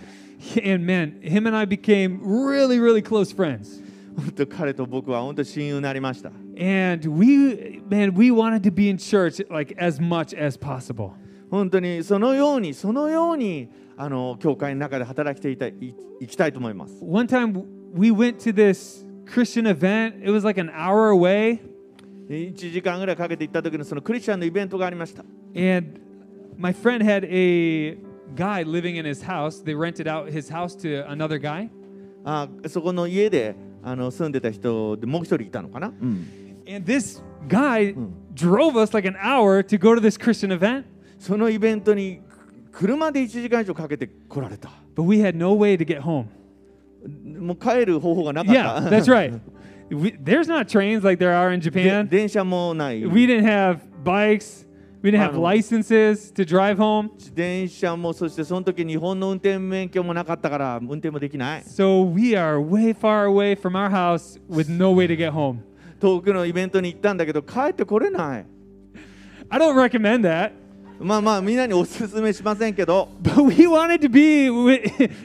And man, him and I became really, really close friends. 本当彼と僕は本当親友になりました。 And we man, we wanted to be in church like as much as possible. 本当にそのようにそのようにあの教会の中で働きていたいいきたいと思います。 One time we went to this Christian event. It was like an hour away. 1時間ぐらいかけて行った時のそのクリスチャンのイベントがありました。 And my friend had a guy living in his house. They rented out his house to another guy. あそこの家であの住んでた人でもう一人いたのかな、 And this guy drove us like an hour to go to this Christian event. そのイベントに車で1時間以上かけて来られた。 But we had no way to get home. もう帰る方法がなかった。 Yeah, that's right. We, there's not trains like there are in で Japan. 電車もない。 We didn't have bikes. We didn't have Ano. licenses to drive home. 電車もそしてその時日本の運転免許もなかったから運転もできない。 So we are way far away from our house with no way to get home. 遠くのイベントに行ったんだけど帰ってこれない。 I don't recommend that. まあまあみんなにおすすめしませんけど But we wanted to be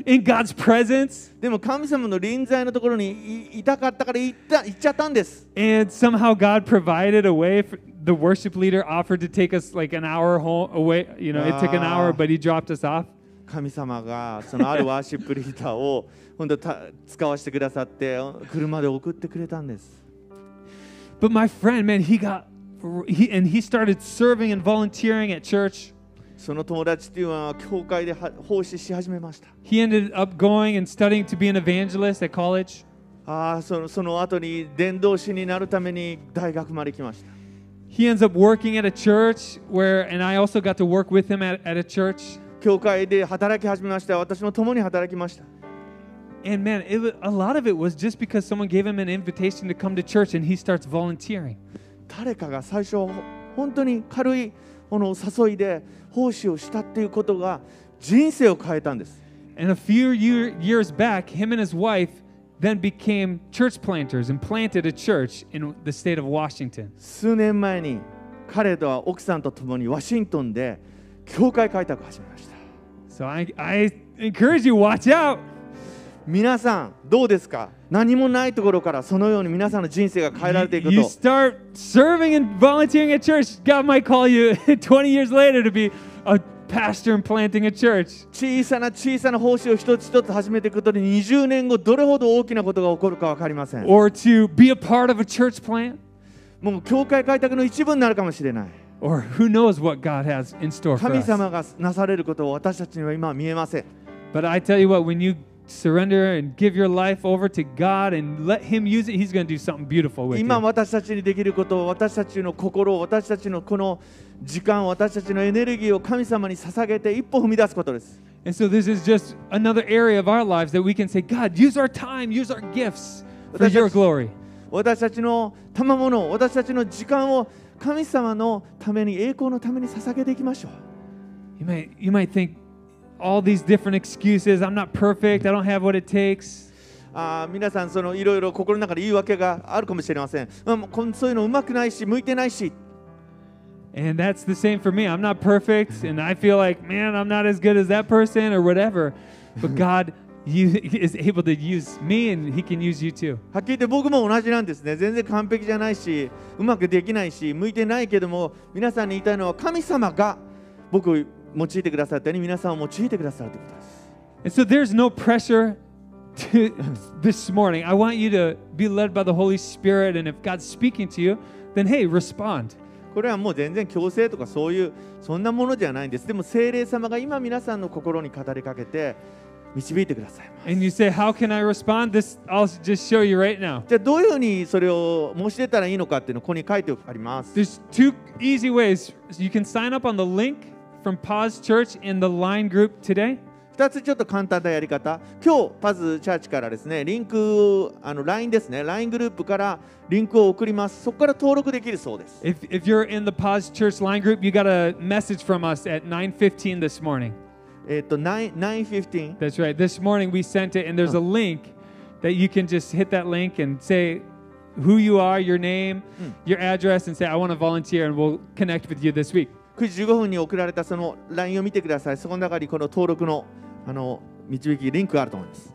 in God's presence. でも神様の臨在のところにいいたかったから行った行っちゃったんです。And somehow God provided a way for the worship leader offered to take us like an hour home away. You know, it took an hour, Ah. but he dropped us off. 神様がそのあるワーシップリーダーを本当た使わせてくださって車で送ってくれたんです。But my friend, man, he got he and he started serving and volunteering at church. その友達っていうのは教会では奉仕し始めました。 He ended up going and studying to be an evangelist at college. ああそのその後に伝道師になるために大学まで来ました。 He ends up working at a church where, and I also got to work with him at, at a church. 教会で働き始めました。私も共に働きました。 And man, it, wa- a lot of it was just because someone gave him an invitation to come to church and he starts volunteering. 誰かが最初本当に軽いこの誘いで奉仕をしたっていうことが人生を変えたんです。And a few year, years back, him and his wife then became church planters and planted a church in the state of Washington. 数年前に彼とは奥さんと共にワシントンで教会開拓を始めました。So I, I encourage you, watch out. 皆さんどうですか何もないところからそのように皆さんの人生が変えられてい You, く you と start serving and volunteering at church. God might call you 20 years later to be a pastor and planting a church. 小さな小さな奉仕を一つ一つ始めていくことで20年後どれほど大きなことが起こるか分かりません Or to be a part of a church plant. もう教会開拓の一部になるかもしれない Or who knows what God has in store for 神 us. 様がなされることを私たちには今は見えません But I tell you what, when you surrender and give your life over to God and let Him use it, He's going to do something beautiful with 今 you. 私たちにできることを私たちの心を私たちのこの時間私たちのエネルギーを神様に捧げて一歩踏み出すことです And so this is just another area of our lives that we can say, God, use our time, use our gifts for That's- your glory. 私たちの賜物私たちの時間を神様のために栄光のために捧げていきましょう You might, you might think all these different excuses. I'm not perfect. I don't have what it takes. あー皆さんそのいろいろ心の中で言い訳があるかもしれません、うん、もうこんそういうのうまくないし向いてないし And that's the same for me. I'm not perfect, and I feel like, man, I'm not as good as that person or whatever. But God you, is able to use me, and He can use you too. はっきり言って僕も同じなんですね全然完璧じゃないしうまくできないし向いてないけども皆さんに言いたいのは神様が僕 用いてくださったように皆さんを用いてくださるということです And so there's no pressure to this morning. I want you to be led by the Holy Spirit. And if God's speaking to you, then hey, respond. これはもう全然強制とかそういうそんなものじゃないんですでも聖霊様が今皆さんの心に語りかけて導いてくださいます And you say, How can I respond? This I'll just show you right now. じゃあどういうふうにそれを申し出たらいいのかっていうのをここに書いてあります There's two easy ways. You can sign up on the link from Pause Church in the line group today. 2つちょっと簡単なやり方今日パズチャーチからですねリンクあの LINE ですね LINE グループからリンクを送りますそこから登録できるそうです If, if you're in the Pause Church line group, you got a message from us at 9:15 this morning. えっ、と9 915 That's right. This morning we sent it, and there's a link that you can just hit that link and say who you are, your name, your address, and say, I want to volunteer, and we'll connect with you this week. 9時15分に送られたその LINE を見てくださいそこの中にこの登録のあの導きリンクがあると思います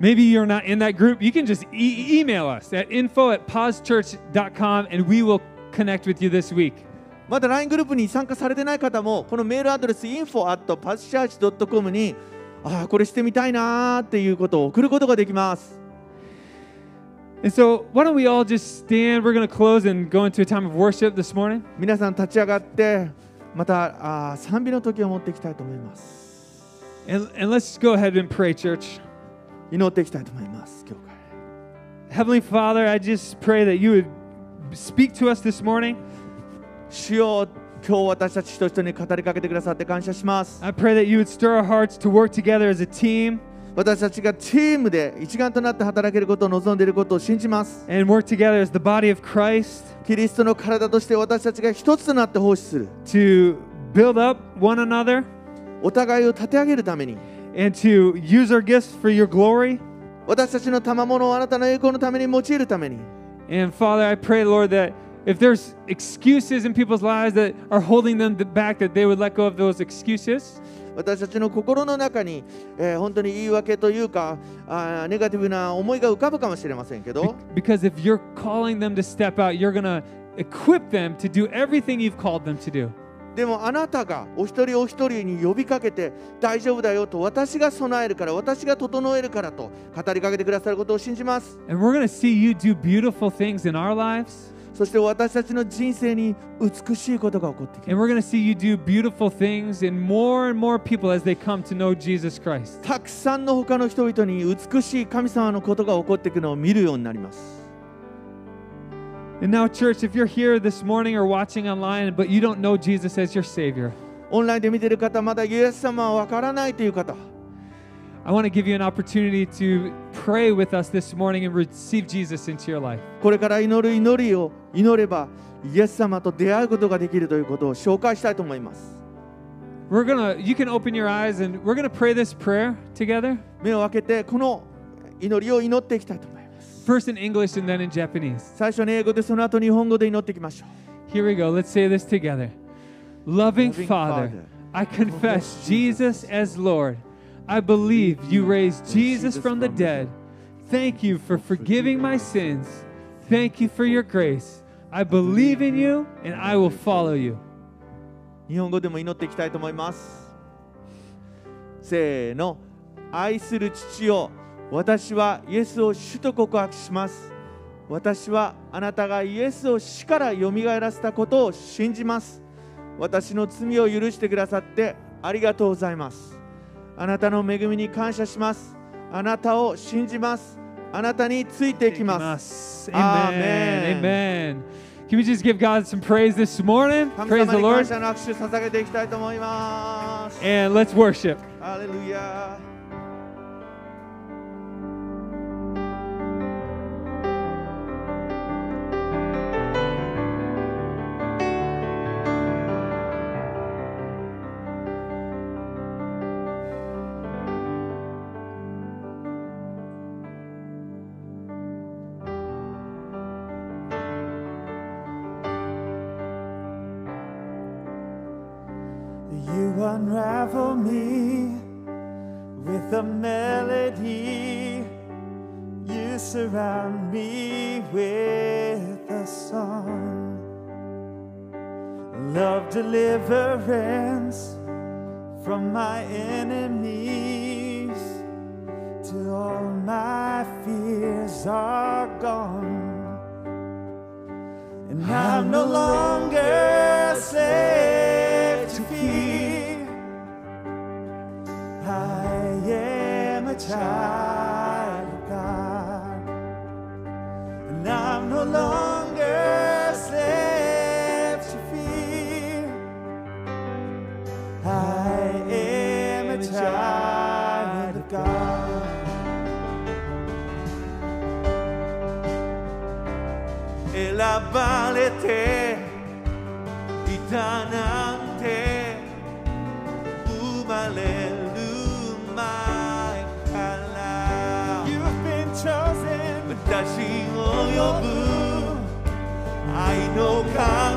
Maybe you're not in that group. You can just e- email us at info at pausechurch.com, and we will connect with you this week. まだ LINE グループに参加されてない方もこのメールアドレス info at p a s c h u r c h c o m にああこれしてみたいなーっていうことを送ることができます And so, why don't we all just stand? We're going to close and go into a time of worship this morning. 皆さん立ち上がってまたあー賛美の時を持っていきたいと思います And, and let's go ahead and pray, church. 祈っていきたいと思います教会 Heavenly Father, I just pray that you would speak to us this morning. 主よ今日私たち一人一人に語りかけてくださって感謝します I pray that you would stir our hearts to work together as a team 私たちがチームで一丸となって働けることを望んでいることを信じます and work together as the body of Christ キリストの体として私たちが一つとなって奉仕する to build up one another お互いを立て上げるために and to use our gifts for your glory. 私たちの賜物をあなたの栄光のために用いるために And Father, I pray, Lord, that if there's excuses in people's lives that are holding them back, that they would let go of those excuses. 私たちの心の中に、えー本当に言い訳というかあーネガティブな思いが浮かぶかもしれませんけど because if you're calling them to step out, you're to equip them to do everything you've called them to do. でもあなたがお一人お一人に呼びかけて大丈夫だよと私が備えるから私が整えるからと語りかけてくださることを信じます And we're going to see you do beautiful things in our lives. そして私たちの人生に美しいことが起こってき And ま we're going to see you do beautiful things in more and more people as they come to know Jesus Christ. すたくさんの他の人々に美しい神様のことが起こっていくのを見るようになります And now, church, if you're here this morning or watching online, but you don't know Jesus as your Savior, オンラインで見ている方まだイエス様はわからないという方 I want to give you an opportunity to pray with us this morning and receive Jesus into your life. これから祈る祈りを祈ればイエス様と出会うことができるということを紹介したいと思います We're going to, you can open your eyes and we're going to pray this prayer together, 目を開けてこの祈りを祈っていきたいと思います first in English and then in Japanese. 最初に英語でその後日本語で祈っていきましょう Here we go. Let's say this together. Loving, Loving Father, Father, I confess Jesus as Lord. I believe you raised Jesus from the dead. Thank you for forgiving my sins. Thank you for your grace. I believe in you and I will follow you. 日本語でも祈っていきたいと思いますせーの愛する父よ私はイエスを主と告白します私はあなたがイエスを死からよみがえらせたことを信じます私の罪を許してくださってありがとうございますあなたの恵みに感謝しますあなたを信じますあなたについていきます Amen. Amen. Can we just give God some praise this morning? 神 Praise 様 the Lord. And let's worship. ハ deliverance from my enemies. Till all my fears are gone. And I'm no longer 歌なんて生まれる前から。You've been chosen. 私を呼ぶ。愛の神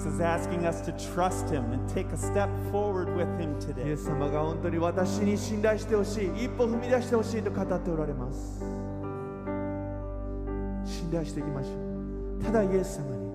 Jesus is asking us to trust Him and take a step forward with Him today. イエス様が本当に私に信頼してほしい、一歩踏み出してほしいと語っておられます。信頼していきましょう。ただイエス様に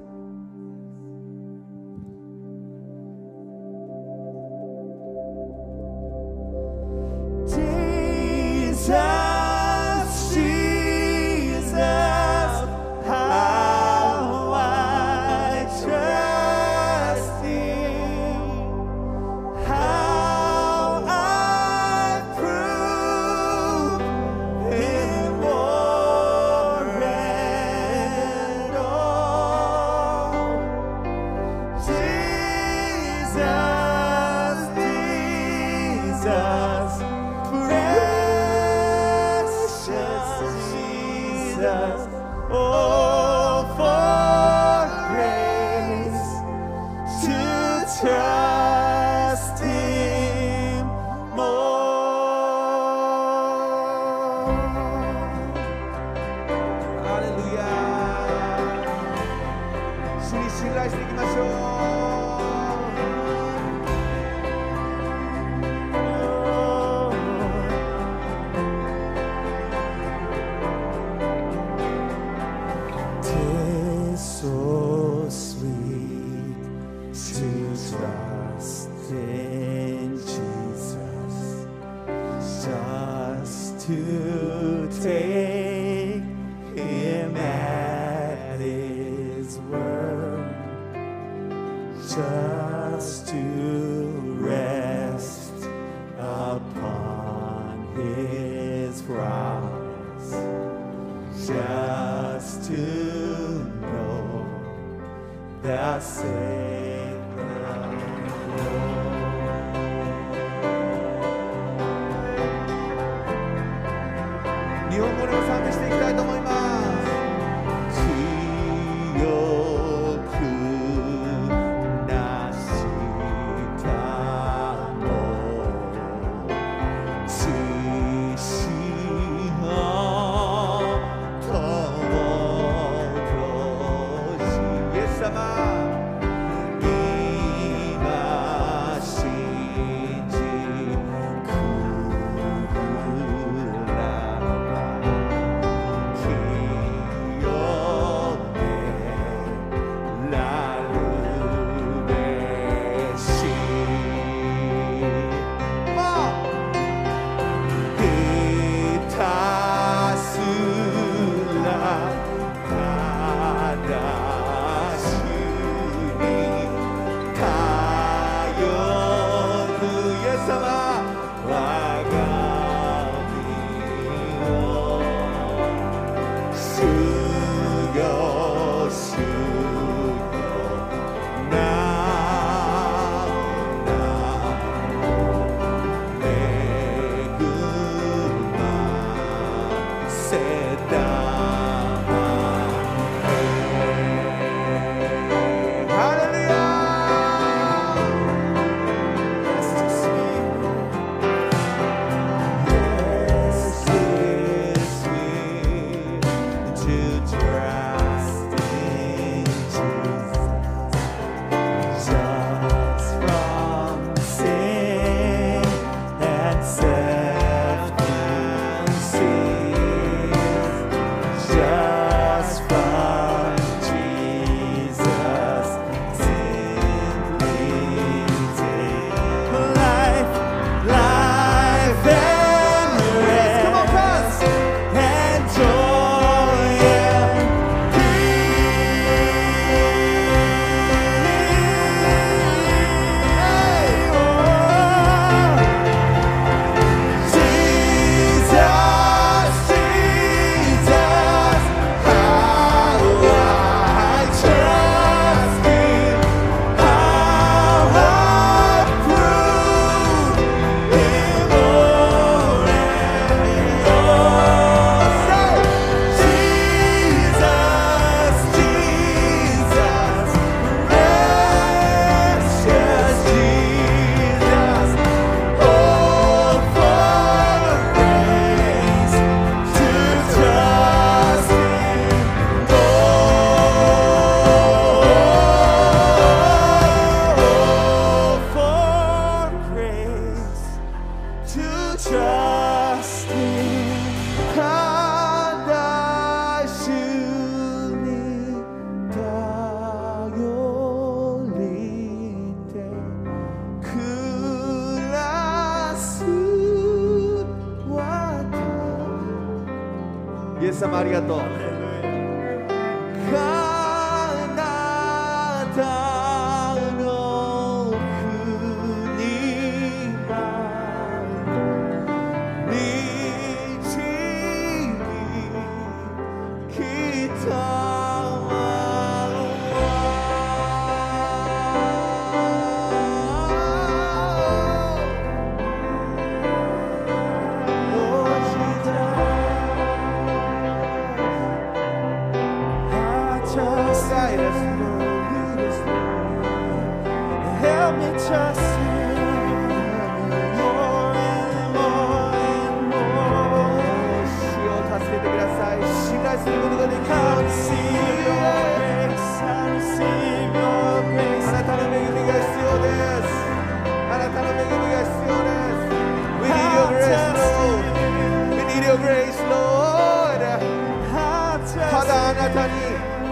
ただあなたに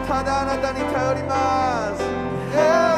ただあなたに頼ります、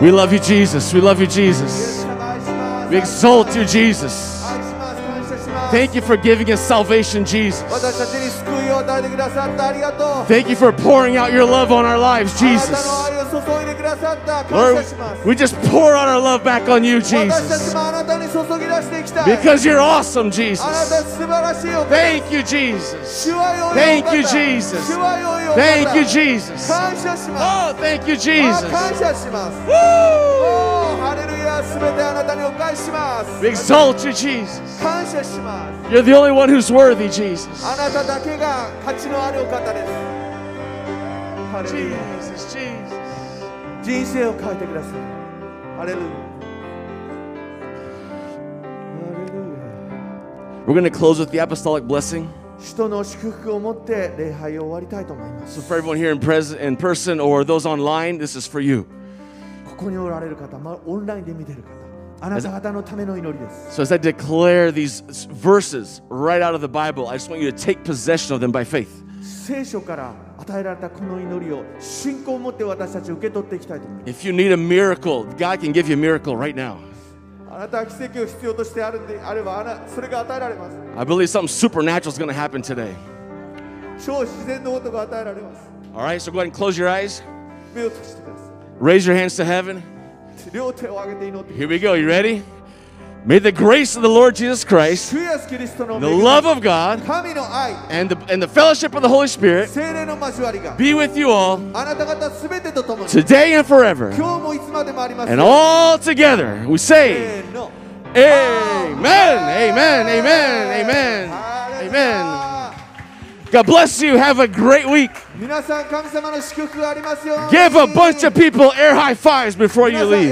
We love you, Jesus. We love you, Jesus. We exalt you, Jesus. Thank you for giving us salvation, Jesus. Thank you for pouring out your love on our lives, Jesus. Lord, we just pour out our love back on you, Jesus. Because you're awesome, Jesus. Thank you, Jesus. Thank you, Jesus. Thank you, Jesus. Oh, thank you, Jesus. Woo! Oh, we exalt you, Jesus. You're the only one who's worthy, Jesus. Jesus, Jesus. We're going to close with the apostolic blessing. 使徒の祝福を持って礼拝を終わりたいと思います。So for everyone here in, pres- in person or those online, this is for you. ここにおられる方、まあ、オンラインで見てる方あなた方のための祈りです So as I declare these s- verses right out of the Bible, I just want you to take possession of them by faith. 聖書から与えられたこの祈りを信仰を持って私たち受け取っていきたいと思います If you need a miracle, God can give you a miracle right now. あなたは奇跡を必要としてあるんであればあなそれが与えられます I believe something supernatural is going to happen today. 超自然のことが与えられます All right, so go ahead and close your eyes. 目を閉じてくださ Raise your hands to heaven. Here we go. You ready? May the grace of the Lord Jesus Christ, the love of God, and the, and the fellowship of the Holy Spirit be with you all today and forever. And all together we say, Amen, Amen, Amen, Amen, Amen. God bless you. Have a great week. Give a bunch of people air high fives before you leave.